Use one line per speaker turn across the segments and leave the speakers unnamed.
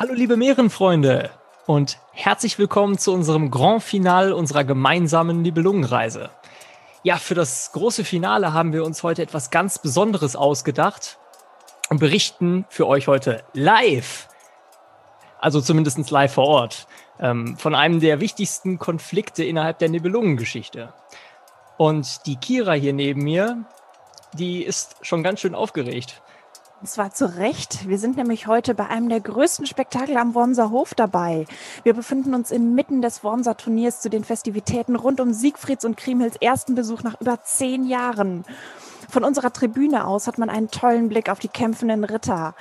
Hallo liebe Meerenfreunde und herzlich willkommen zu unserem Grand Finale unserer gemeinsamen Nibelungenreise. Ja, für das große Finale haben wir uns heute etwas ganz Besonderes ausgedacht und berichten für euch heute live, also zumindest live vor Ort, ähm, von einem der wichtigsten Konflikte innerhalb der Nibelungengeschichte. Und die Kira hier neben mir, die ist schon ganz schön aufgeregt.
Und zwar zu Recht. Wir sind nämlich heute bei einem der größten Spektakel am Wormser Hof dabei. Wir befinden uns inmitten des Wormser Turniers zu den Festivitäten rund um Siegfrieds und Kriemhilds ersten Besuch nach über zehn Jahren. Von unserer Tribüne aus hat man einen tollen Blick auf die kämpfenden Ritter.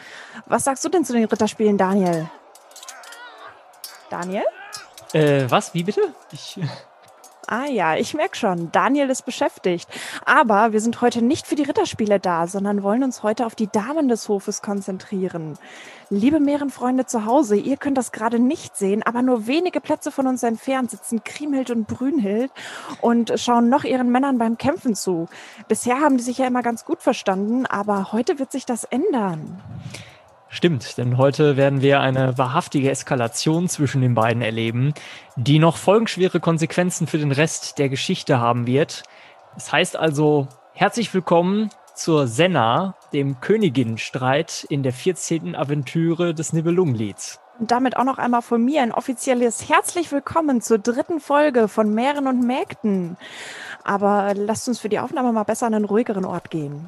Was sagst du denn zu den Ritterspielen, Daniel? Daniel?
Äh, was? Wie bitte? Ich.
Ah ja, ich merke schon, Daniel ist beschäftigt. Aber wir sind heute nicht für die Ritterspiele da, sondern wollen uns heute auf die Damen des Hofes konzentrieren. Liebe Meerenfreunde zu Hause, ihr könnt das gerade nicht sehen, aber nur wenige Plätze von uns entfernt sitzen Kriemhild und Brünhild und schauen noch ihren Männern beim Kämpfen zu. Bisher haben die sich ja immer ganz gut verstanden, aber heute wird sich das ändern.
Stimmt, denn heute werden wir eine wahrhaftige Eskalation zwischen den beiden erleben, die noch folgenschwere Konsequenzen für den Rest der Geschichte haben wird. Das heißt also, herzlich willkommen zur Senna, dem Königinnenstreit in der 14. Aventüre des Nibelungenlieds.
Und damit auch noch einmal von mir ein offizielles Herzlich willkommen zur dritten Folge von Mähren und Mägden. Aber lasst uns für die Aufnahme mal besser an einen ruhigeren Ort gehen.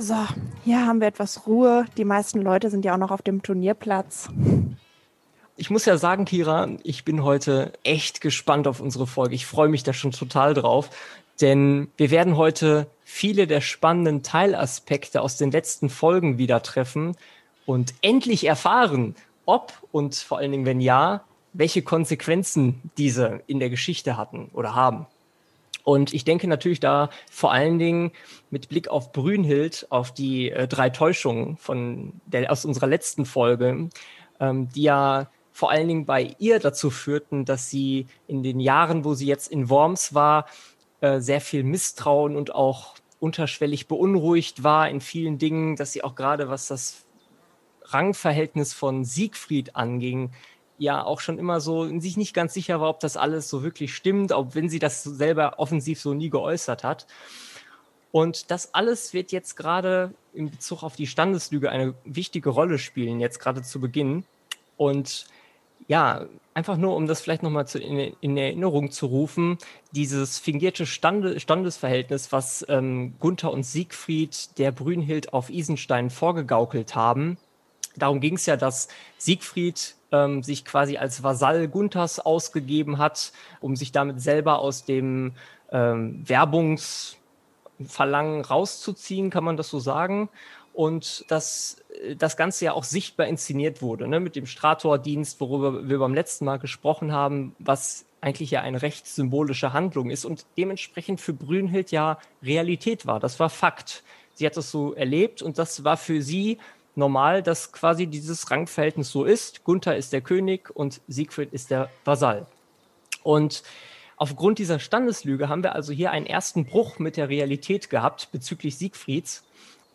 So, hier haben wir etwas Ruhe. Die meisten Leute sind ja auch noch auf dem Turnierplatz.
Ich muss ja sagen, Kira, ich bin heute echt gespannt auf unsere Folge. Ich freue mich da schon total drauf, denn wir werden heute viele der spannenden Teilaspekte aus den letzten Folgen wieder treffen und endlich erfahren, ob und vor allen Dingen, wenn ja, welche Konsequenzen diese in der Geschichte hatten oder haben. Und ich denke natürlich da vor allen Dingen mit Blick auf Brünhild, auf die äh, drei Täuschungen von der, aus unserer letzten Folge, ähm, die ja vor allen Dingen bei ihr dazu führten, dass sie in den Jahren, wo sie jetzt in Worms war, äh, sehr viel Misstrauen und auch unterschwellig beunruhigt war in vielen Dingen, dass sie auch gerade was das Rangverhältnis von Siegfried anging, ja auch schon immer so sich nicht ganz sicher war, ob das alles so wirklich stimmt, auch wenn sie das selber offensiv so nie geäußert hat. Und das alles wird jetzt gerade in Bezug auf die Standeslüge eine wichtige Rolle spielen, jetzt gerade zu Beginn. Und ja, einfach nur, um das vielleicht nochmal in, in Erinnerung zu rufen, dieses fingierte Stande, Standesverhältnis, was ähm, Gunther und Siegfried der Brünhild auf Isenstein vorgegaukelt haben. Darum ging es ja, dass Siegfried ähm, sich quasi als Vasall Gunthers ausgegeben hat, um sich damit selber aus dem ähm, Werbungsverlangen rauszuziehen, kann man das so sagen. Und dass äh, das Ganze ja auch sichtbar inszeniert wurde, ne, mit dem Strator-Dienst, worüber wir beim letzten Mal gesprochen haben, was eigentlich ja eine recht symbolische Handlung ist und dementsprechend für Brünhild ja Realität war. Das war Fakt. Sie hat das so erlebt und das war für sie normal, dass quasi dieses Rangverhältnis so ist. Gunther ist der König und Siegfried ist der Vasall. Und aufgrund dieser Standeslüge haben wir also hier einen ersten Bruch mit der Realität gehabt bezüglich Siegfrieds.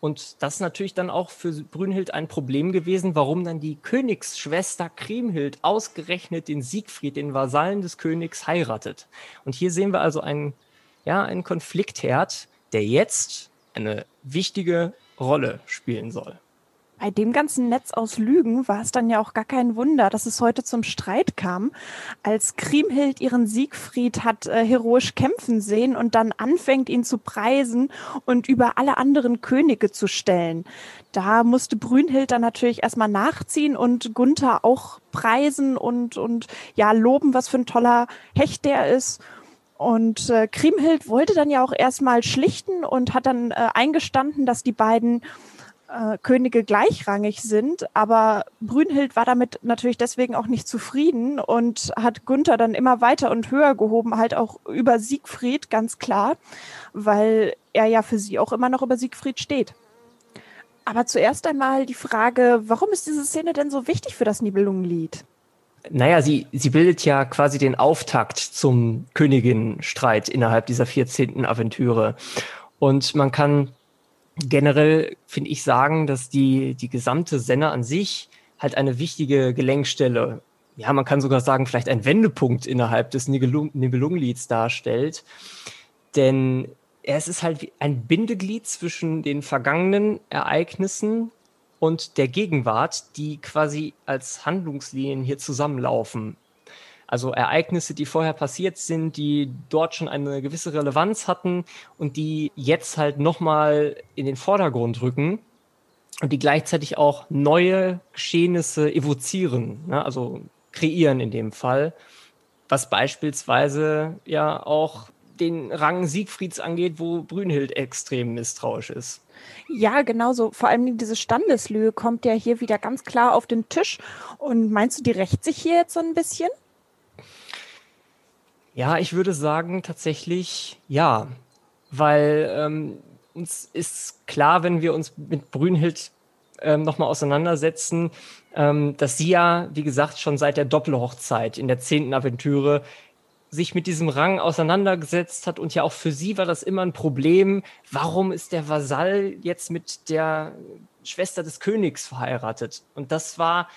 Und das ist natürlich dann auch für Brünhild ein Problem gewesen, warum dann die Königsschwester Kriemhild ausgerechnet den Siegfried, den Vasallen des Königs, heiratet. Und hier sehen wir also einen, ja, einen Konfliktherd, der jetzt eine wichtige Rolle spielen soll.
Bei dem ganzen Netz aus Lügen war es dann ja auch gar kein Wunder, dass es heute zum Streit kam, als Kriemhild ihren Siegfried hat äh, heroisch kämpfen sehen und dann anfängt, ihn zu preisen und über alle anderen Könige zu stellen. Da musste Brünhild dann natürlich erstmal nachziehen und Gunther auch preisen und, und ja, loben, was für ein toller Hecht der ist. Und äh, Kriemhild wollte dann ja auch erstmal schlichten und hat dann äh, eingestanden, dass die beiden äh, Könige gleichrangig sind, aber Brünhild war damit natürlich deswegen auch nicht zufrieden und hat Gunther dann immer weiter und höher gehoben, halt auch über Siegfried, ganz klar, weil er ja für sie auch immer noch über Siegfried steht. Aber zuerst einmal die Frage, warum ist diese Szene denn so wichtig für das Nibelungenlied?
Naja, sie, sie bildet ja quasi den Auftakt zum Königinstreit innerhalb dieser 14. Aventüre. Und man kann generell, finde ich, sagen, dass die, die gesamte Senne an sich halt eine wichtige Gelenkstelle, ja, man kann sogar sagen, vielleicht ein Wendepunkt innerhalb des Nibelungenlieds darstellt. Denn es ist halt ein Bindeglied zwischen den vergangenen Ereignissen und der Gegenwart, die quasi als Handlungslinien hier zusammenlaufen. Also Ereignisse, die vorher passiert sind, die dort schon eine gewisse Relevanz hatten und die jetzt halt nochmal in den Vordergrund rücken und die gleichzeitig auch neue Geschehnisse evozieren, ne? also kreieren in dem Fall, was beispielsweise ja auch den Rang Siegfrieds angeht, wo Brünnhild extrem misstrauisch ist.
Ja, genau so. Vor allem diese Standeslüge kommt ja hier wieder ganz klar auf den Tisch. Und meinst du, die rächt sich hier jetzt so ein bisschen?
Ja, ich würde sagen tatsächlich ja, weil ähm, uns ist klar, wenn wir uns mit Brünnhild ähm, nochmal auseinandersetzen, ähm, dass sie ja, wie gesagt, schon seit der Doppelhochzeit in der zehnten Aventüre sich mit diesem Rang auseinandergesetzt hat und ja auch für sie war das immer ein Problem. Warum ist der Vasall jetzt mit der Schwester des Königs verheiratet? Und das war,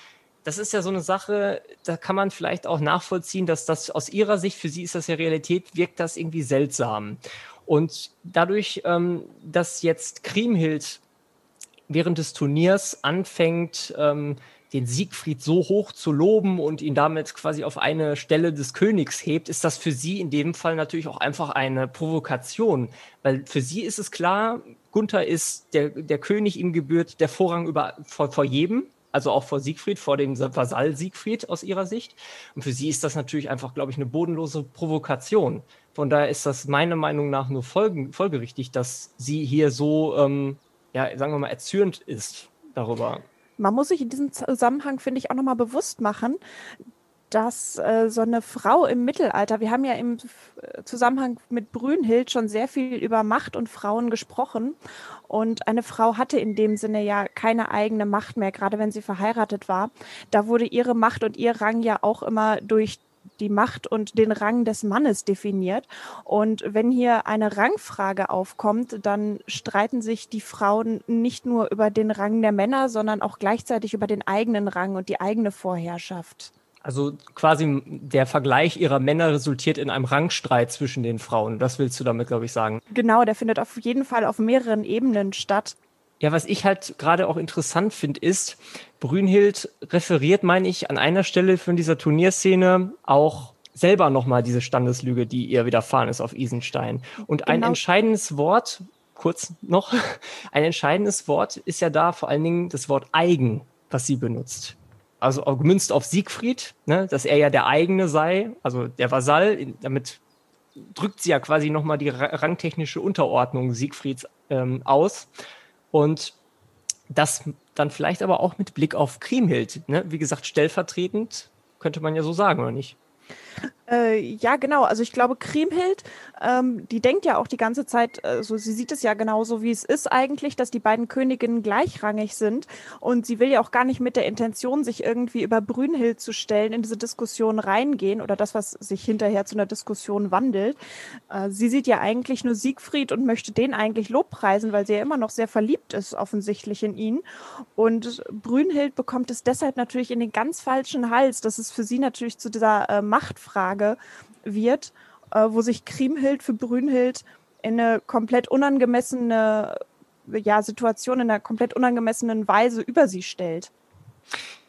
das ist ja so eine Sache, da kann man vielleicht auch nachvollziehen, dass das aus ihrer Sicht, für sie ist das ja Realität, wirkt das irgendwie seltsam. Und dadurch, ähm, dass jetzt Kriemhild während des Turniers anfängt, ähm, den Siegfried so hoch zu loben und ihn damit quasi auf eine Stelle des Königs hebt, ist das für sie in dem Fall natürlich auch einfach eine Provokation. Weil für sie ist es klar, Gunther ist der, der König, ihm gebührt der Vorrang über, vor, vor jedem, also auch vor Siegfried, vor dem Vasall Siegfried aus ihrer Sicht. Und für sie ist das natürlich einfach, glaube ich, eine bodenlose Provokation. Von daher ist das meiner Meinung nach nur folgen, folgerichtig, dass sie hier so, ähm, ja, sagen wir mal, erzürnt ist darüber.
Man muss sich in diesem Zusammenhang, finde ich, auch nochmal bewusst machen, dass äh, so eine Frau im Mittelalter, wir haben ja im Zusammenhang mit Brünnhild schon sehr viel über Macht und Frauen gesprochen. Und eine Frau hatte in dem Sinne ja keine eigene Macht mehr, gerade wenn sie verheiratet war. Da wurde ihre Macht und ihr Rang ja auch immer durch die Macht und den Rang des Mannes definiert. Und wenn hier eine Rangfrage aufkommt, dann streiten sich die Frauen nicht nur über den Rang der Männer, sondern auch gleichzeitig über den eigenen Rang und die eigene Vorherrschaft.
Also quasi der Vergleich ihrer Männer resultiert in einem Rangstreit zwischen den Frauen. Das willst du damit, glaube ich, sagen.
Genau, der findet auf jeden Fall auf mehreren Ebenen statt.
Ja, was ich halt gerade auch interessant finde, ist, Brünnhild referiert, meine ich, an einer Stelle von dieser Turnierszene auch selber nochmal diese Standeslüge, die ihr widerfahren ist auf Isenstein. Und genau. ein entscheidendes Wort, kurz noch, ein entscheidendes Wort ist ja da vor allen Dingen das Wort eigen, was sie benutzt. Also gemünzt auf Siegfried, ne, dass er ja der eigene sei, also der Vasall, damit drückt sie ja quasi nochmal die rangtechnische Unterordnung Siegfrieds ähm, aus. Und das dann vielleicht aber auch mit Blick auf Kriemhild. Ne? Wie gesagt, stellvertretend könnte man ja so sagen, oder nicht?
Äh, ja, genau. Also ich glaube, Kriemhild, ähm, die denkt ja auch die ganze Zeit, also sie sieht es ja genauso, wie es ist eigentlich, dass die beiden Königinnen gleichrangig sind. Und sie will ja auch gar nicht mit der Intention, sich irgendwie über Brünnhild zu stellen, in diese Diskussion reingehen oder das, was sich hinterher zu einer Diskussion wandelt. Äh, sie sieht ja eigentlich nur Siegfried und möchte den eigentlich lobpreisen, weil sie ja immer noch sehr verliebt ist, offensichtlich in ihn. Und Brünnhild bekommt es deshalb natürlich in den ganz falschen Hals. Das ist für sie natürlich zu dieser äh, Machtfrage Frage wird, äh, wo sich Kriemhild für Brünnhild in eine komplett unangemessene ja, Situation, in einer komplett unangemessenen Weise über sie stellt.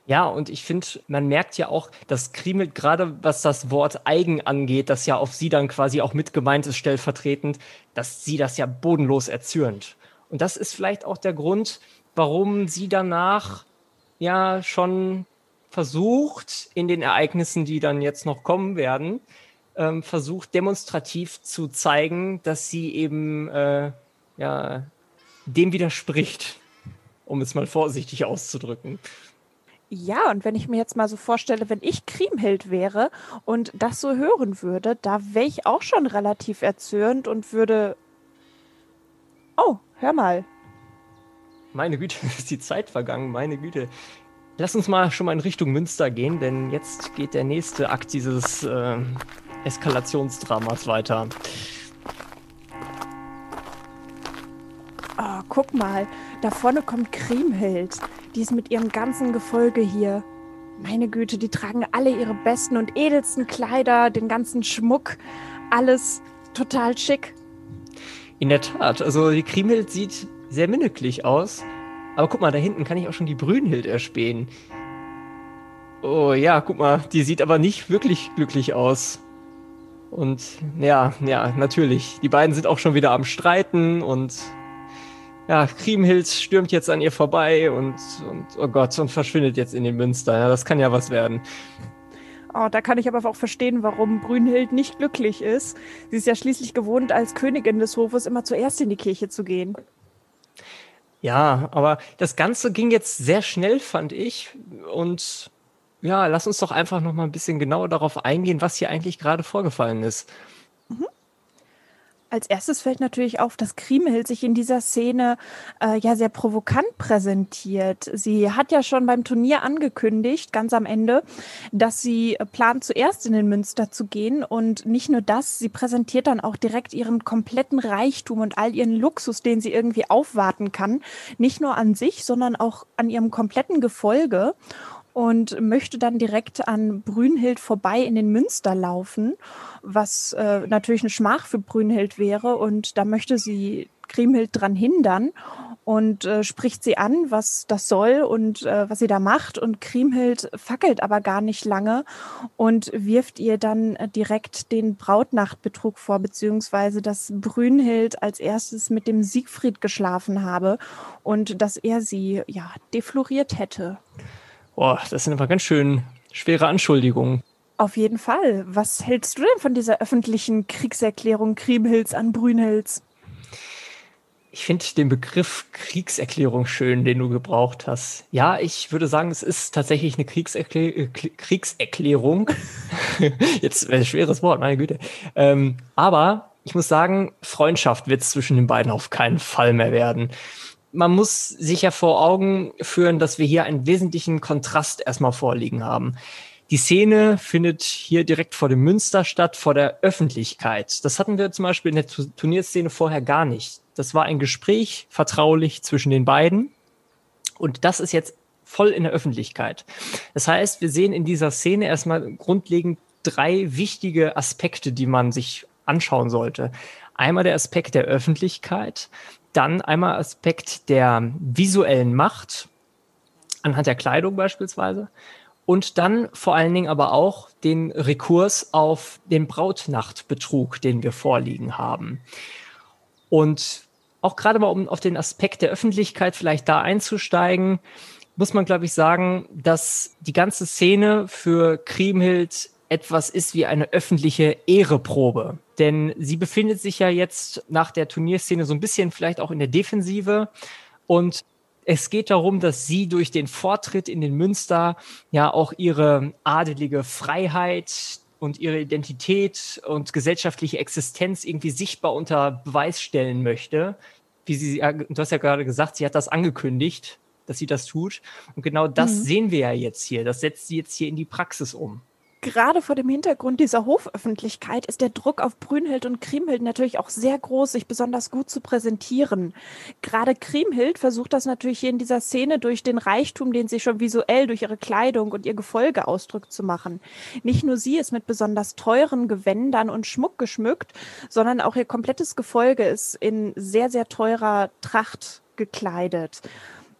Ja, und ich finde, man merkt ja auch, dass Kriemhild gerade was das Wort eigen angeht, das ja auf sie dann quasi auch mit gemeint ist, stellvertretend, dass sie das ja bodenlos erzürnt. Und das ist vielleicht auch der Grund, warum sie danach ja schon versucht, in den Ereignissen, die dann jetzt noch kommen werden, ähm, versucht demonstrativ zu zeigen, dass sie eben äh, ja, dem widerspricht, um es mal vorsichtig auszudrücken.
Ja, und wenn ich mir jetzt mal so vorstelle, wenn ich Kriemhild wäre und das so hören würde, da wäre ich auch schon relativ erzürnt und würde. Oh, hör mal.
Meine Güte, ist die Zeit vergangen, meine Güte. Lass uns mal schon mal in Richtung Münster gehen, denn jetzt geht der nächste Akt dieses äh, Eskalationsdramas weiter.
Oh, guck mal, da vorne kommt Kriemhild. Die ist mit ihrem ganzen Gefolge hier. Meine Güte, die tragen alle ihre besten und edelsten Kleider, den ganzen Schmuck. Alles total schick.
In der Tat, also die Kriemhild sieht sehr minniglich aus. Aber guck mal, da hinten kann ich auch schon die Brünhild erspähen. Oh ja, guck mal, die sieht aber nicht wirklich glücklich aus. Und ja, ja, natürlich. Die beiden sind auch schon wieder am Streiten und ja, Kriemhild stürmt jetzt an ihr vorbei und, und oh Gott, und verschwindet jetzt in den Münster. Ja, das kann ja was werden.
Oh, da kann ich aber auch verstehen, warum Brünhild nicht glücklich ist. Sie ist ja schließlich gewohnt, als Königin des Hofes immer zuerst in die Kirche zu gehen.
Ja, aber das Ganze ging jetzt sehr schnell, fand ich. Und ja, lass uns doch einfach noch mal ein bisschen genauer darauf eingehen, was hier eigentlich gerade vorgefallen ist. Mhm.
Als erstes fällt natürlich auf, dass Kriemhild sich in dieser Szene äh, ja sehr provokant präsentiert. Sie hat ja schon beim Turnier angekündigt, ganz am Ende, dass sie plant, zuerst in den Münster zu gehen. Und nicht nur das, sie präsentiert dann auch direkt ihren kompletten Reichtum und all ihren Luxus, den sie irgendwie aufwarten kann. Nicht nur an sich, sondern auch an ihrem kompletten Gefolge und möchte dann direkt an Brünhild vorbei in den Münster laufen, was äh, natürlich eine Schmach für Brünhild wäre. Und da möchte sie Kriemhild dran hindern und äh, spricht sie an, was das soll und äh, was sie da macht. Und Kriemhild fackelt aber gar nicht lange und wirft ihr dann äh, direkt den Brautnachtbetrug vor, beziehungsweise dass Brünhild als erstes mit dem Siegfried geschlafen habe und dass er sie ja defloriert hätte.
Boah, das sind aber ganz schön schwere Anschuldigungen.
Auf jeden Fall. Was hältst du denn von dieser öffentlichen Kriegserklärung Kriemhilds an Brünhilds?
Ich finde den Begriff Kriegserklärung schön, den du gebraucht hast. Ja, ich würde sagen, es ist tatsächlich eine Kriegserklä äh, Kriegserklärung. Jetzt ein schweres Wort, meine Güte. Ähm, aber ich muss sagen, Freundschaft wird es zwischen den beiden auf keinen Fall mehr werden man muss sich ja vor Augen führen, dass wir hier einen wesentlichen Kontrast erstmal vorliegen haben. Die Szene findet hier direkt vor dem Münster statt, vor der Öffentlichkeit. Das hatten wir zum Beispiel in der Turnierszene vorher gar nicht. Das war ein Gespräch, vertraulich zwischen den beiden. Und das ist jetzt voll in der Öffentlichkeit. Das heißt, wir sehen in dieser Szene erstmal grundlegend drei wichtige Aspekte, die man sich anschauen sollte. Einmal der Aspekt der Öffentlichkeit, dann einmal Aspekt der visuellen Macht, anhand der Kleidung beispielsweise. Und dann vor allen Dingen aber auch den Rekurs auf den Brautnachtbetrug, den wir vorliegen haben. Und auch gerade mal, um auf den Aspekt der Öffentlichkeit vielleicht da einzusteigen, muss man, glaube ich, sagen, dass die ganze Szene für Kriemhild etwas ist wie eine öffentliche Ehreprobe. Denn sie befindet sich ja jetzt nach der Turnierszene so ein bisschen vielleicht auch in der Defensive. Und es geht darum, dass sie durch den Vortritt in den Münster ja auch ihre adelige Freiheit und ihre Identität und gesellschaftliche Existenz irgendwie sichtbar unter Beweis stellen möchte. Wie sie, du hast ja gerade gesagt, sie hat das angekündigt, dass sie das tut. Und genau das mhm. sehen wir ja jetzt hier. Das setzt sie jetzt hier in die Praxis um
gerade vor dem Hintergrund dieser Hoföffentlichkeit ist der Druck auf Brünhild und Kriemhild natürlich auch sehr groß, sich besonders gut zu präsentieren. Gerade Kriemhild versucht das natürlich hier in dieser Szene durch den Reichtum, den sie schon visuell durch ihre Kleidung und ihr Gefolge ausdrückt, zu machen. Nicht nur sie ist mit besonders teuren Gewändern und Schmuck geschmückt, sondern auch ihr komplettes Gefolge ist in sehr, sehr teurer Tracht gekleidet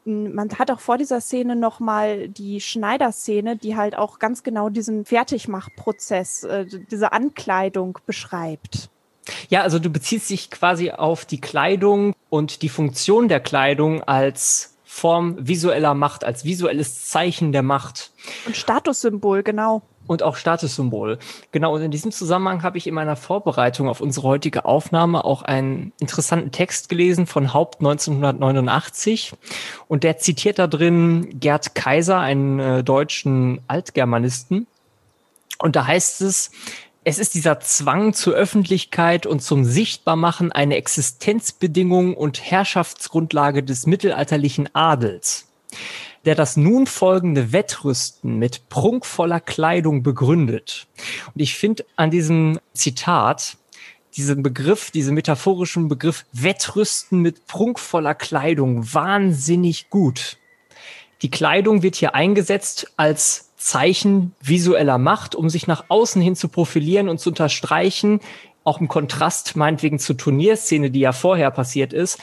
man hat auch vor dieser Szene nochmal die Schneiderszene, die halt auch ganz genau diesen Fertigmachprozess, äh, diese Ankleidung beschreibt.
Ja, also du beziehst dich quasi auf die Kleidung und die Funktion der Kleidung als Form visueller Macht, als visuelles Zeichen der Macht.
Und Statussymbol, genau
und auch Statussymbol. Genau, und in diesem Zusammenhang habe ich in meiner Vorbereitung auf unsere heutige Aufnahme auch einen interessanten Text gelesen von Haupt 1989 und der zitiert da drin Gerd Kaiser, einen äh, deutschen Altgermanisten. Und da heißt es, es ist dieser Zwang zur Öffentlichkeit und zum Sichtbarmachen eine Existenzbedingung und Herrschaftsgrundlage des mittelalterlichen Adels, der das nun folgende Wettrüsten mit prunkvoller Kleidung begründet. Und ich finde an diesem Zitat diesen Begriff, diesen metaphorischen Begriff Wettrüsten mit prunkvoller Kleidung wahnsinnig gut. Die Kleidung wird hier eingesetzt als Zeichen visueller Macht, um sich nach außen hin zu profilieren und zu unterstreichen, auch im Kontrast meinetwegen zur Turnierszene, die ja vorher passiert ist,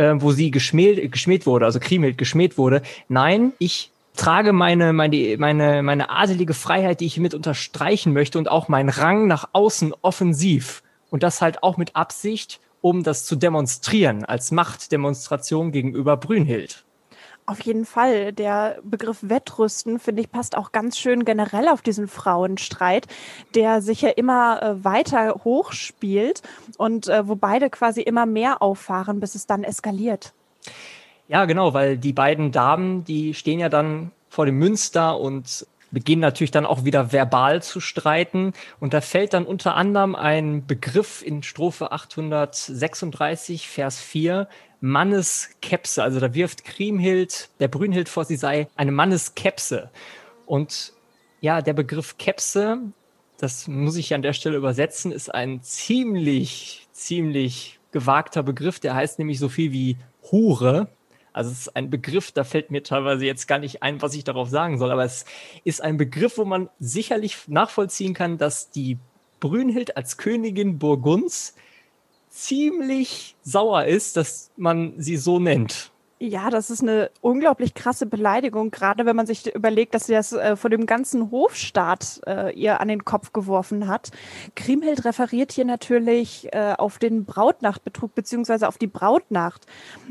äh, wo sie geschmäht, geschmäht wurde, also Kriemhild geschmäht wurde. Nein, ich trage meine, meine, meine, meine adelige Freiheit, die ich hiermit unterstreichen möchte und auch meinen Rang nach außen offensiv. Und das halt auch mit Absicht, um das zu demonstrieren, als Machtdemonstration gegenüber Brünnhild.
Auf jeden Fall. Der Begriff Wettrüsten, finde ich, passt auch ganz schön generell auf diesen Frauenstreit, der sich ja immer äh, weiter hochspielt und äh, wo beide quasi immer mehr auffahren, bis es dann eskaliert.
Ja, genau, weil die beiden Damen, die stehen ja dann vor dem Münster und beginnen natürlich dann auch wieder verbal zu streiten. Und da fällt dann unter anderem ein Begriff in Strophe 836, Vers 4, Manneskepse. Also da wirft Kriemhild der Brünnhild vor, sie sei eine Manneskepse. Und ja, der Begriff Kepse, das muss ich an der Stelle übersetzen, ist ein ziemlich, ziemlich gewagter Begriff. Der heißt nämlich so viel wie Hure. Also es ist ein Begriff, da fällt mir teilweise jetzt gar nicht ein, was ich darauf sagen soll, aber es ist ein Begriff, wo man sicherlich nachvollziehen kann, dass die Brünnhild als Königin Burgunds ziemlich sauer ist, dass man sie so nennt.
Ja, das ist eine unglaublich krasse Beleidigung, gerade wenn man sich überlegt, dass sie das äh, vor dem ganzen Hofstaat äh, ihr an den Kopf geworfen hat. Kriemhild referiert hier natürlich äh, auf den Brautnachtbetrug beziehungsweise auf die Brautnacht.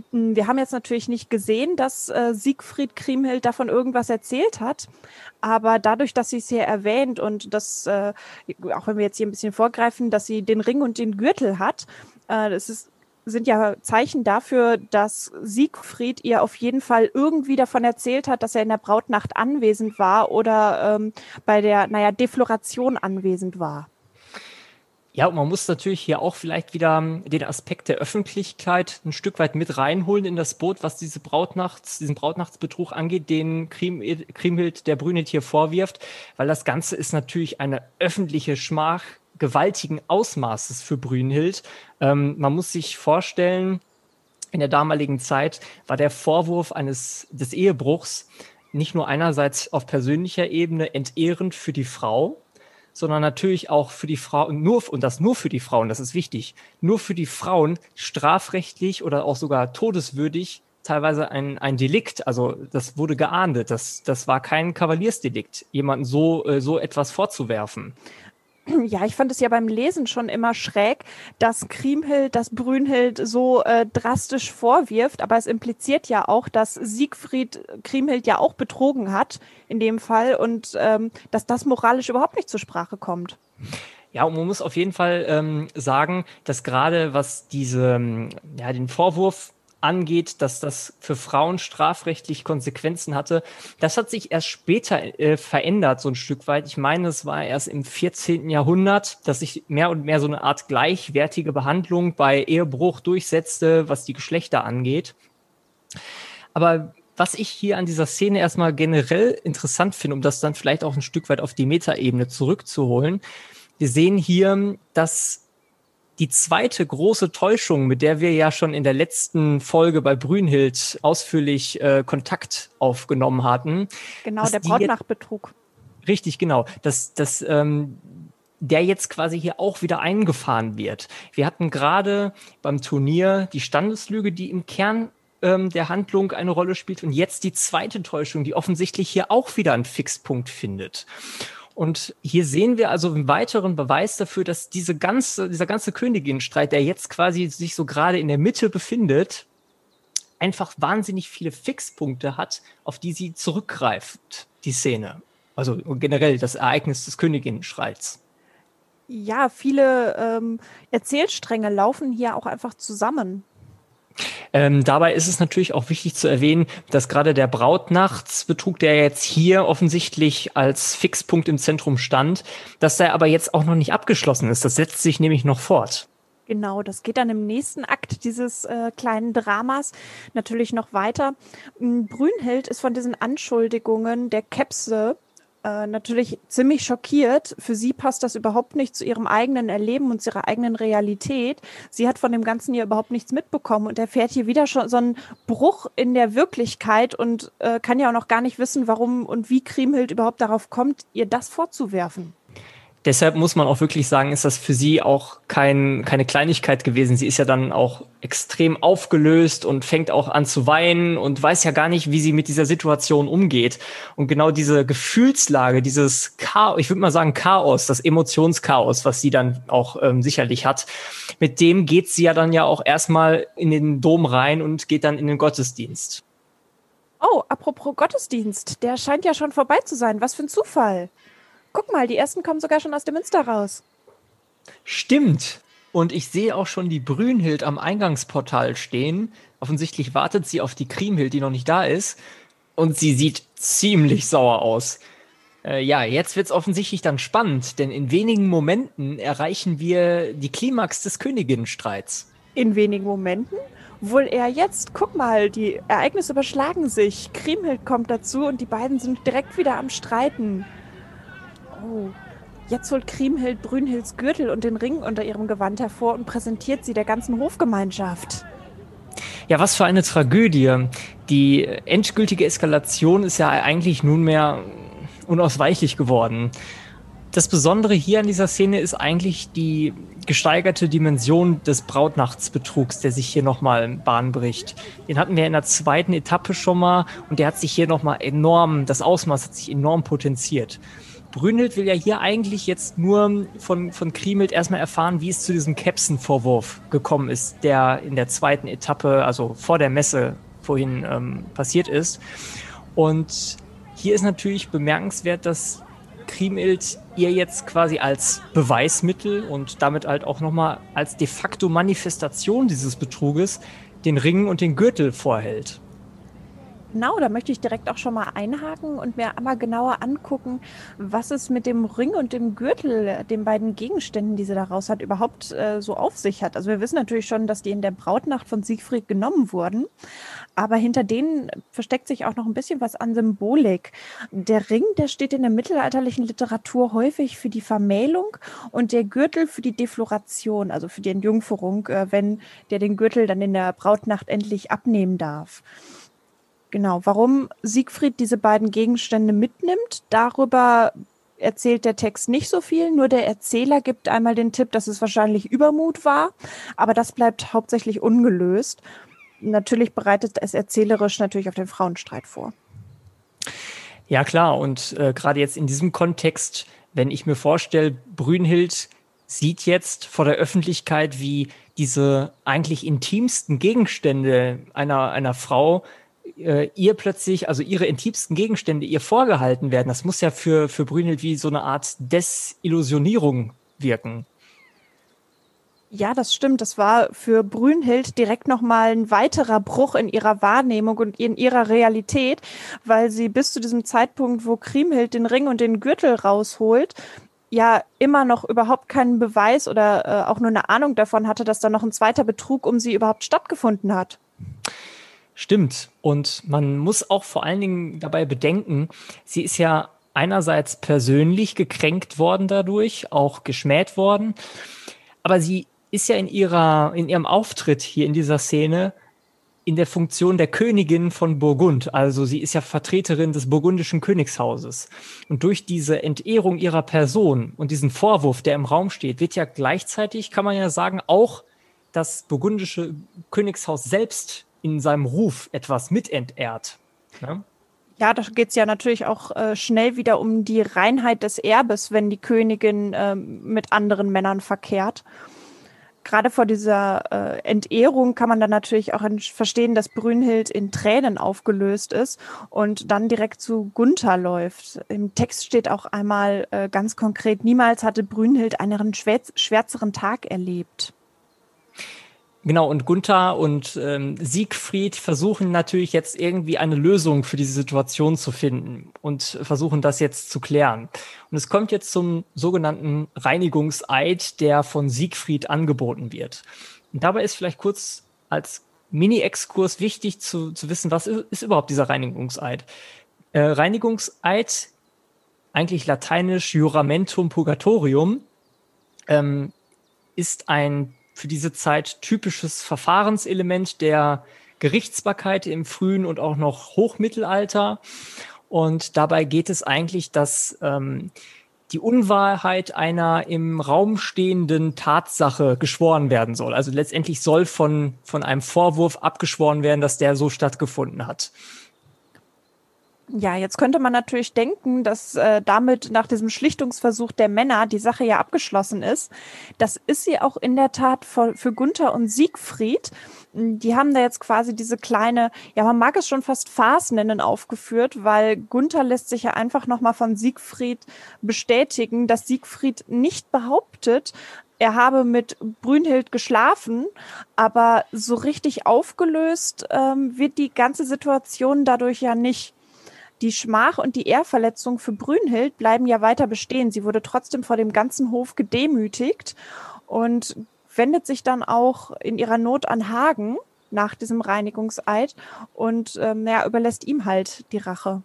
Hm, wir haben jetzt natürlich nicht gesehen, dass äh, Siegfried Kriemhild davon irgendwas erzählt hat, aber dadurch, dass sie es hier erwähnt und dass, äh, auch wenn wir jetzt hier ein bisschen vorgreifen, dass sie den Ring und den Gürtel hat, äh, das ist sind ja Zeichen dafür, dass Siegfried ihr auf jeden Fall irgendwie davon erzählt hat, dass er in der Brautnacht anwesend war oder ähm, bei der, naja, Defloration anwesend war.
Ja, und man muss natürlich hier auch vielleicht wieder ähm, den Aspekt der Öffentlichkeit ein Stück weit mit reinholen in das Boot, was diese Brautnachts, diesen Brautnachtsbetrug angeht, den Kriemhild der Brünnhild hier vorwirft, weil das Ganze ist natürlich eine öffentliche Schmach gewaltigen Ausmaßes für Brünnhild. Ähm, man muss sich vorstellen, in der damaligen Zeit war der Vorwurf eines des Ehebruchs nicht nur einerseits auf persönlicher Ebene entehrend für die Frau, sondern natürlich auch für die Frau und nur und das nur für die Frauen, das ist wichtig, nur für die Frauen strafrechtlich oder auch sogar todeswürdig teilweise ein, ein Delikt, also das wurde geahndet, das, das war kein Kavaliersdelikt, jemanden so, äh, so etwas vorzuwerfen.
Ja, ich fand es ja beim Lesen schon immer schräg, dass Kriemhild das Brünnhild so äh, drastisch vorwirft, aber es impliziert ja auch, dass Siegfried Kriemhild ja auch betrogen hat in dem Fall und ähm, dass das moralisch überhaupt nicht zur Sprache kommt.
Ja, und man muss auf jeden Fall ähm, sagen, dass gerade was diese, ja, den Vorwurf angeht, dass das für Frauen strafrechtlich Konsequenzen hatte. Das hat sich erst später äh, verändert, so ein Stück weit. Ich meine, es war erst im 14. Jahrhundert, dass sich mehr und mehr so eine Art gleichwertige Behandlung bei Ehebruch durchsetzte, was die Geschlechter angeht. Aber was ich hier an dieser Szene erstmal generell interessant finde, um das dann vielleicht auch ein Stück weit auf die Metaebene zurückzuholen, wir sehen hier, dass die zweite große Täuschung, mit der wir ja schon in der letzten Folge bei Brünnhild ausführlich äh, Kontakt aufgenommen hatten.
Genau, der Brautnachtbetrug.
Richtig, genau. Dass, dass ähm, der jetzt quasi hier auch wieder eingefahren wird. Wir hatten gerade beim Turnier die Standeslüge, die im Kern ähm, der Handlung eine Rolle spielt und jetzt die zweite Täuschung, die offensichtlich hier auch wieder einen Fixpunkt findet. Und hier sehen wir also einen weiteren Beweis dafür, dass diese ganze, dieser ganze Königinstreit, der jetzt quasi sich so gerade in der Mitte befindet, einfach wahnsinnig viele Fixpunkte hat, auf die sie zurückgreift, die Szene. Also generell das Ereignis des Königinnenstreits.
Ja, viele ähm, Erzählstränge laufen hier auch einfach zusammen.
Ähm, dabei ist es natürlich auch wichtig zu erwähnen, dass gerade der Brautnachtsbetrug, der jetzt hier offensichtlich als Fixpunkt im Zentrum stand, dass der aber jetzt auch noch nicht abgeschlossen ist. Das setzt sich nämlich noch fort.
Genau, das geht dann im nächsten Akt dieses äh, kleinen Dramas natürlich noch weiter. Brünhild ist von diesen Anschuldigungen der Kepse äh, natürlich ziemlich schockiert. Für sie passt das überhaupt nicht zu ihrem eigenen Erleben und zu ihrer eigenen Realität. Sie hat von dem Ganzen hier überhaupt nichts mitbekommen und erfährt hier wieder schon so einen Bruch in der Wirklichkeit und äh, kann ja auch noch gar nicht wissen, warum und wie Kriemhild überhaupt darauf kommt, ihr das vorzuwerfen.
Deshalb muss man auch wirklich sagen, ist das für sie auch kein, keine Kleinigkeit gewesen. Sie ist ja dann auch extrem aufgelöst und fängt auch an zu weinen und weiß ja gar nicht, wie sie mit dieser Situation umgeht. Und genau diese Gefühlslage, dieses Chaos, ich würde mal sagen Chaos, das Emotionschaos, was sie dann auch ähm, sicherlich hat, mit dem geht sie ja dann ja auch erstmal in den Dom rein und geht dann in den Gottesdienst.
Oh, apropos Gottesdienst, der scheint ja schon vorbei zu sein. Was für ein Zufall. Guck mal, die ersten kommen sogar schon aus dem Münster raus.
Stimmt. Und ich sehe auch schon die Brünhild am Eingangsportal stehen. Offensichtlich wartet sie auf die Kriemhild, die noch nicht da ist. Und sie sieht ziemlich sauer aus. Äh, ja, jetzt wird es offensichtlich dann spannend, denn in wenigen Momenten erreichen wir die Klimax des Königinnenstreits.
In wenigen Momenten? Wohl eher jetzt. Guck mal, die Ereignisse überschlagen sich. Kriemhild kommt dazu und die beiden sind direkt wieder am Streiten. Oh. Jetzt holt Kriemhild Brünhilds Gürtel und den Ring unter ihrem Gewand hervor und präsentiert sie der ganzen Hofgemeinschaft.
Ja, was für eine Tragödie. Die endgültige Eskalation ist ja eigentlich nunmehr unausweichlich geworden. Das Besondere hier an dieser Szene ist eigentlich die gesteigerte Dimension des Brautnachtsbetrugs, der sich hier nochmal Bahn bricht. Den hatten wir in der zweiten Etappe schon mal und der hat sich hier nochmal enorm, das Ausmaß hat sich enorm potenziert. Brünnhild will ja hier eigentlich jetzt nur von, von Kriemhild erstmal erfahren, wie es zu diesem Kepsen-Vorwurf gekommen ist, der in der zweiten Etappe, also vor der Messe vorhin ähm, passiert ist. Und hier ist natürlich bemerkenswert, dass Kriemhild ihr jetzt quasi als Beweismittel und damit halt auch nochmal als de facto Manifestation dieses Betruges den Ring und den Gürtel vorhält.
Genau, da möchte ich direkt auch schon mal einhaken und mir einmal genauer angucken, was es mit dem Ring und dem Gürtel, den beiden Gegenständen, die sie daraus hat, überhaupt äh, so auf sich hat. Also wir wissen natürlich schon, dass die in der Brautnacht von Siegfried genommen wurden, aber hinter denen versteckt sich auch noch ein bisschen was an Symbolik. Der Ring, der steht in der mittelalterlichen Literatur häufig für die Vermählung und der Gürtel für die Defloration, also für die Entjungferung, äh, wenn der den Gürtel dann in der Brautnacht endlich abnehmen darf. Genau, warum Siegfried diese beiden Gegenstände mitnimmt, darüber erzählt der Text nicht so viel, nur der Erzähler gibt einmal den Tipp, dass es wahrscheinlich Übermut war, aber das bleibt hauptsächlich ungelöst. Natürlich bereitet es erzählerisch natürlich auf den Frauenstreit vor.
Ja klar, und äh, gerade jetzt in diesem Kontext, wenn ich mir vorstelle, Brünhild sieht jetzt vor der Öffentlichkeit, wie diese eigentlich intimsten Gegenstände einer, einer Frau äh, ihr plötzlich, also ihre intimsten Gegenstände ihr vorgehalten werden, das muss ja für, für Brünhild wie so eine Art Desillusionierung wirken.
Ja, das stimmt. Das war für Brünhild direkt nochmal ein weiterer Bruch in ihrer Wahrnehmung und in ihrer Realität, weil sie bis zu diesem Zeitpunkt, wo Kriemhild den Ring und den Gürtel rausholt, ja immer noch überhaupt keinen Beweis oder äh, auch nur eine Ahnung davon hatte, dass da noch ein zweiter Betrug um sie überhaupt stattgefunden hat.
Stimmt. Und man muss auch vor allen Dingen dabei bedenken, sie ist ja einerseits persönlich gekränkt worden dadurch, auch geschmäht worden. Aber sie ist ja in ihrer, in ihrem Auftritt hier in dieser Szene in der Funktion der Königin von Burgund. Also sie ist ja Vertreterin des burgundischen Königshauses. Und durch diese Entehrung ihrer Person und diesen Vorwurf, der im Raum steht, wird ja gleichzeitig, kann man ja sagen, auch das burgundische Königshaus selbst in seinem Ruf etwas mitentehrt. Ne?
Ja, da geht es ja natürlich auch äh, schnell wieder um die Reinheit des Erbes, wenn die Königin äh, mit anderen Männern verkehrt. Gerade vor dieser äh, Entehrung kann man dann natürlich auch verstehen, dass Brünhild in Tränen aufgelöst ist und dann direkt zu Gunther läuft. Im Text steht auch einmal äh, ganz konkret, niemals hatte Brünhild einen schwärzeren Tag erlebt.
Genau, und Gunther und ähm, Siegfried versuchen natürlich jetzt irgendwie eine Lösung für diese Situation zu finden und versuchen das jetzt zu klären. Und es kommt jetzt zum sogenannten Reinigungseid, der von Siegfried angeboten wird. Und dabei ist vielleicht kurz als Mini-Exkurs wichtig zu, zu wissen, was ist überhaupt dieser Reinigungseid? Äh, Reinigungseid, eigentlich lateinisch Juramentum Purgatorium, ähm, ist ein für diese Zeit typisches Verfahrenselement der Gerichtsbarkeit im frühen und auch noch Hochmittelalter. Und dabei geht es eigentlich, dass ähm, die Unwahrheit einer im Raum stehenden Tatsache geschworen werden soll. Also letztendlich soll von, von einem Vorwurf abgeschworen werden, dass der so stattgefunden hat.
Ja, jetzt könnte man natürlich denken, dass äh, damit nach diesem Schlichtungsversuch der Männer die Sache ja abgeschlossen ist. Das ist sie auch in der Tat für, für Gunther und Siegfried. Die haben da jetzt quasi diese kleine, ja, man mag es schon fast Farce nennen, aufgeführt, weil Gunther lässt sich ja einfach nochmal von Siegfried bestätigen, dass Siegfried nicht behauptet, er habe mit Brünhild geschlafen, aber so richtig aufgelöst ähm, wird die ganze Situation dadurch ja nicht. Die Schmach und die Ehrverletzung für Brünhild bleiben ja weiter bestehen. Sie wurde trotzdem vor dem ganzen Hof gedemütigt und wendet sich dann auch in ihrer Not an Hagen nach diesem Reinigungseid und ähm, ja, überlässt ihm halt die Rache.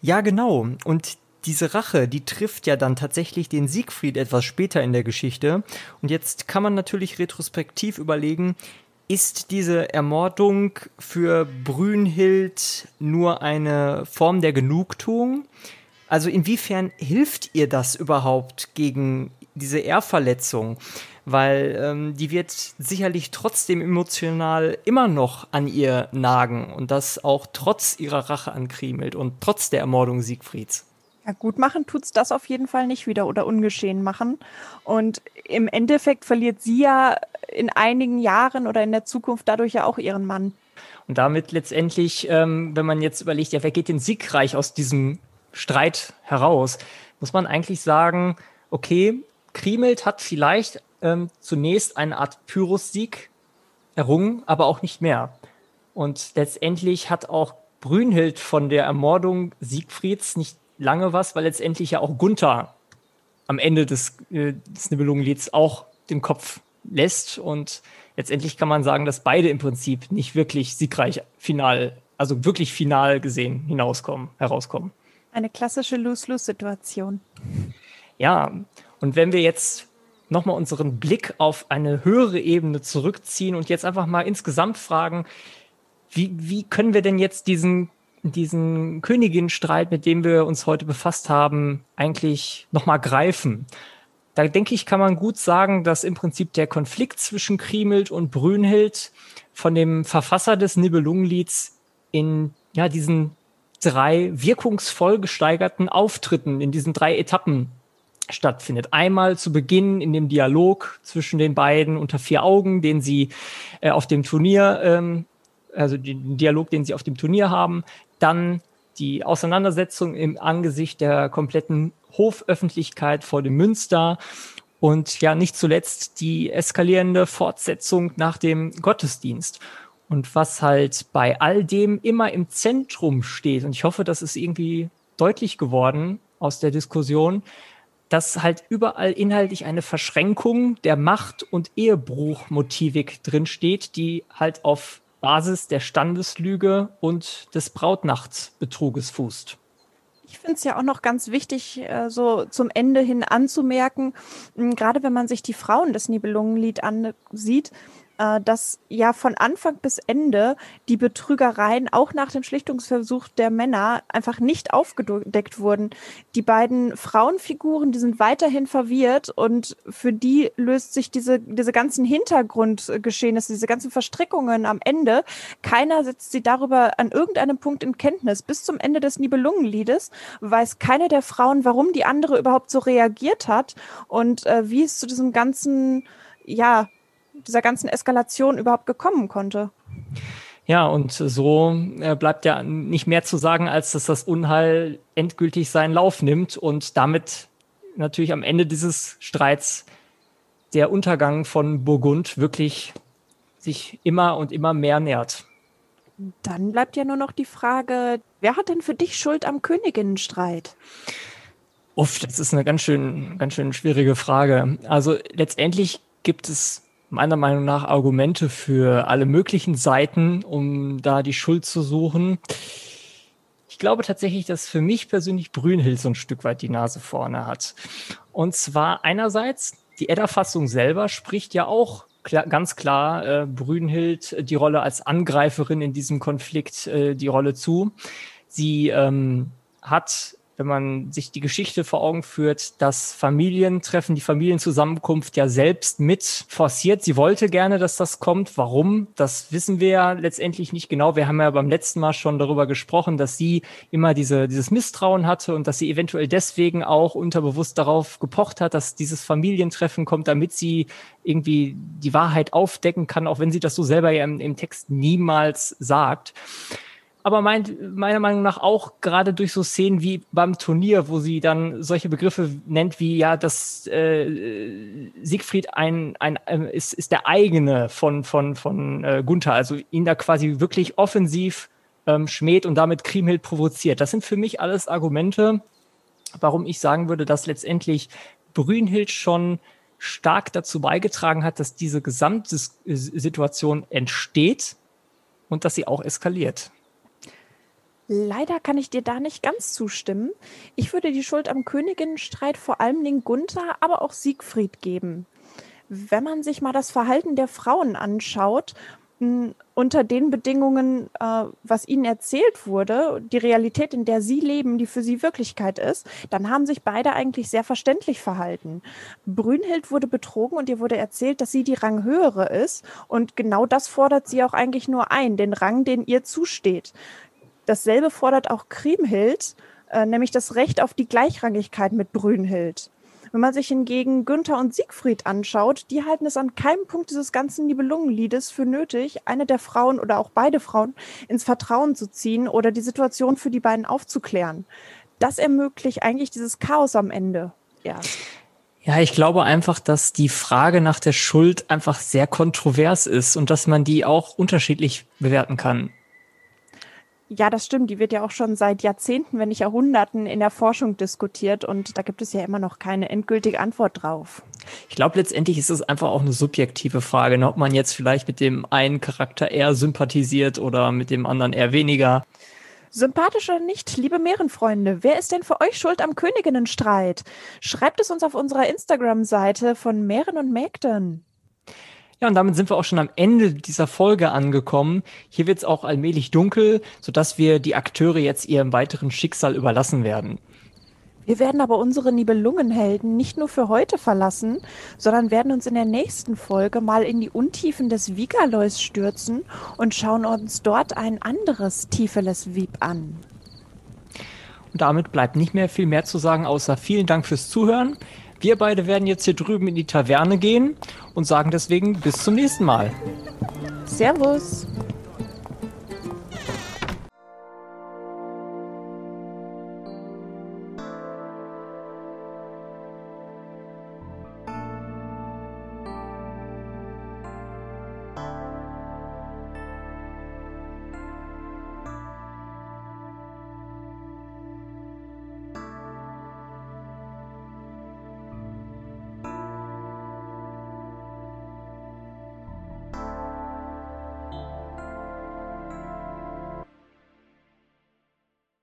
Ja, genau. Und diese Rache, die trifft ja dann tatsächlich den Siegfried etwas später in der Geschichte. Und jetzt kann man natürlich retrospektiv überlegen, ist diese Ermordung für Brünhild nur eine Form der Genugtuung? Also inwiefern hilft ihr das überhaupt gegen diese Ehrverletzung? Weil ähm, die wird sicherlich trotzdem emotional immer noch an ihr nagen und das auch trotz ihrer Rache an Kriemhild und trotz der Ermordung Siegfrieds.
Ja, gut machen tut's das auf jeden Fall nicht wieder oder ungeschehen machen. Und im Endeffekt verliert sie ja in einigen Jahren oder in der Zukunft dadurch ja auch ihren Mann.
Und damit letztendlich, ähm, wenn man jetzt überlegt, ja, wer geht denn siegreich aus diesem Streit heraus, muss man eigentlich sagen, okay, Krimelt hat vielleicht ähm, zunächst eine Art Pyrrhus-Sieg errungen, aber auch nicht mehr. Und letztendlich hat auch Brünhild von der Ermordung Siegfrieds nicht lange was, weil letztendlich ja auch Gunther am Ende des, äh, des Nibelungenlieds auch den Kopf lässt. Und letztendlich kann man sagen, dass beide im Prinzip nicht wirklich siegreich final, also wirklich final gesehen hinauskommen, herauskommen.
Eine klassische Lose-Lose-Situation.
Ja, und wenn wir jetzt nochmal unseren Blick auf eine höhere Ebene zurückziehen und jetzt einfach mal insgesamt fragen, wie, wie können wir denn jetzt diesen diesen Königinstreit, mit dem wir uns heute befasst haben, eigentlich nochmal greifen. Da denke ich, kann man gut sagen, dass im Prinzip der Konflikt zwischen Kriemhild und Brünhild von dem Verfasser des Nibelungenlieds in ja, diesen drei wirkungsvoll gesteigerten Auftritten, in diesen drei Etappen stattfindet. Einmal zu Beginn in dem Dialog zwischen den beiden unter vier Augen, den sie äh, auf dem Turnier ähm, also den Dialog, den sie auf dem Turnier haben, dann die Auseinandersetzung im Angesicht der kompletten Hoföffentlichkeit vor dem Münster und ja nicht zuletzt die eskalierende Fortsetzung nach dem Gottesdienst. Und was halt bei all dem immer im Zentrum steht, und ich hoffe, das ist irgendwie deutlich geworden aus der Diskussion, dass halt überall inhaltlich eine Verschränkung der Macht- und Ehebruchmotivik drinsteht, die halt auf Basis der Standeslüge und des Brautnachtsbetruges fußt.
Ich finde es ja auch noch ganz wichtig, äh, so zum Ende hin anzumerken, gerade wenn man sich die Frauen des Nibelungenlied ansieht, äh, dass ja von Anfang bis Ende die Betrügereien auch nach dem Schlichtungsversuch der Männer einfach nicht aufgedeckt wurden. Die beiden Frauenfiguren, die sind weiterhin verwirrt und für die löst sich diese, diese ganzen Hintergrundgeschehnisse, diese ganzen Verstrickungen am Ende. Keiner setzt sie darüber an irgendeinem Punkt in Kenntnis. Bis zum Ende des Nibelungenliedes weiß keine der Frauen, warum die andere überhaupt so reagiert hat und äh, wie es zu diesem ganzen ja, dieser ganzen Eskalation überhaupt gekommen konnte.
Ja, und so äh, bleibt ja nicht mehr zu sagen, als dass das Unheil endgültig seinen Lauf nimmt und damit natürlich am Ende dieses Streits der Untergang von Burgund wirklich sich immer und immer mehr nährt.
Dann bleibt ja nur noch die Frage, wer hat denn für dich Schuld am Königinnenstreit?
Uff, das ist eine ganz schön, ganz schön schwierige Frage. Also letztendlich gibt es meiner Meinung nach Argumente für alle möglichen Seiten, um da die Schuld zu suchen. Ich glaube tatsächlich, dass für mich persönlich Brünhild so ein Stück weit die Nase vorne hat. Und zwar einerseits, die Edda-Fassung selber spricht ja auch klar, ganz klar äh, Brünhild die Rolle als Angreiferin in diesem Konflikt äh, die Rolle zu. Sie ähm, hat wenn man sich die Geschichte vor Augen führt, das Familientreffen, die Familienzusammenkunft ja selbst mit forciert. Sie wollte gerne, dass das kommt. Warum? Das wissen wir ja letztendlich nicht genau. Wir haben ja beim letzten Mal schon darüber gesprochen, dass sie immer diese, dieses Misstrauen hatte und dass sie eventuell deswegen auch unterbewusst darauf gepocht hat, dass dieses Familientreffen kommt, damit sie irgendwie die Wahrheit aufdecken kann, auch wenn sie das so selber ja im, im Text niemals sagt aber meint meiner Meinung nach auch gerade durch so Szenen wie beim Turnier, wo sie dann solche Begriffe nennt wie ja, dass äh, Siegfried ein, ein äh, ist, ist der eigene von von von äh, Gunther, also ihn da quasi wirklich offensiv ähm, schmäht und damit Kriemhild provoziert. Das sind für mich alles Argumente, warum ich sagen würde, dass letztendlich Brünhild schon stark dazu beigetragen hat, dass diese gesamte Situation entsteht und dass sie auch eskaliert.
Leider kann ich dir da nicht ganz zustimmen. Ich würde die Schuld am Königinnenstreit vor allem den Gunther, aber auch Siegfried geben. Wenn man sich mal das Verhalten der Frauen anschaut, unter den Bedingungen, äh, was ihnen erzählt wurde, die Realität, in der sie leben, die für sie Wirklichkeit ist, dann haben sich beide eigentlich sehr verständlich verhalten. Brünhild wurde betrogen und ihr wurde erzählt, dass sie die Ranghöhere ist. Und genau das fordert sie auch eigentlich nur ein, den Rang, den ihr zusteht. Dasselbe fordert auch Kriemhild, äh, nämlich das Recht auf die Gleichrangigkeit mit Brünhild. Wenn man sich hingegen Günther und Siegfried anschaut, die halten es an keinem Punkt dieses ganzen Nibelungenliedes für nötig, eine der Frauen oder auch beide Frauen ins Vertrauen zu ziehen oder die Situation für die beiden aufzuklären. Das ermöglicht eigentlich dieses Chaos am Ende erst.
Ja, ich glaube einfach, dass die Frage nach der Schuld einfach sehr kontrovers ist und dass man die auch unterschiedlich bewerten kann.
Ja, das stimmt. Die wird ja auch schon seit Jahrzehnten, wenn nicht Jahrhunderten in der Forschung diskutiert und da gibt es ja immer noch keine endgültige Antwort drauf.
Ich glaube, letztendlich ist es einfach auch eine subjektive Frage, ne? ob man jetzt vielleicht mit dem einen Charakter eher sympathisiert oder mit dem anderen eher weniger.
Sympathisch oder nicht, liebe Meerenfreunde, wer ist denn für euch schuld am Königinnenstreit? Schreibt es uns auf unserer Instagram-Seite von Meeren und Mägden.
Ja, und damit sind wir auch schon am Ende dieser Folge angekommen. Hier wird es auch allmählich dunkel, sodass wir die Akteure jetzt ihrem weiteren Schicksal überlassen werden.
Wir werden aber unsere Nibelungenhelden nicht nur für heute verlassen, sondern werden uns in der nächsten Folge mal in die Untiefen des Vigalois stürzen und schauen uns dort ein anderes Tiefeles Wieb an.
Und damit bleibt nicht mehr viel mehr zu sagen, außer vielen Dank fürs Zuhören. Wir beide werden jetzt hier drüben in die Taverne gehen und sagen deswegen bis zum nächsten Mal.
Servus.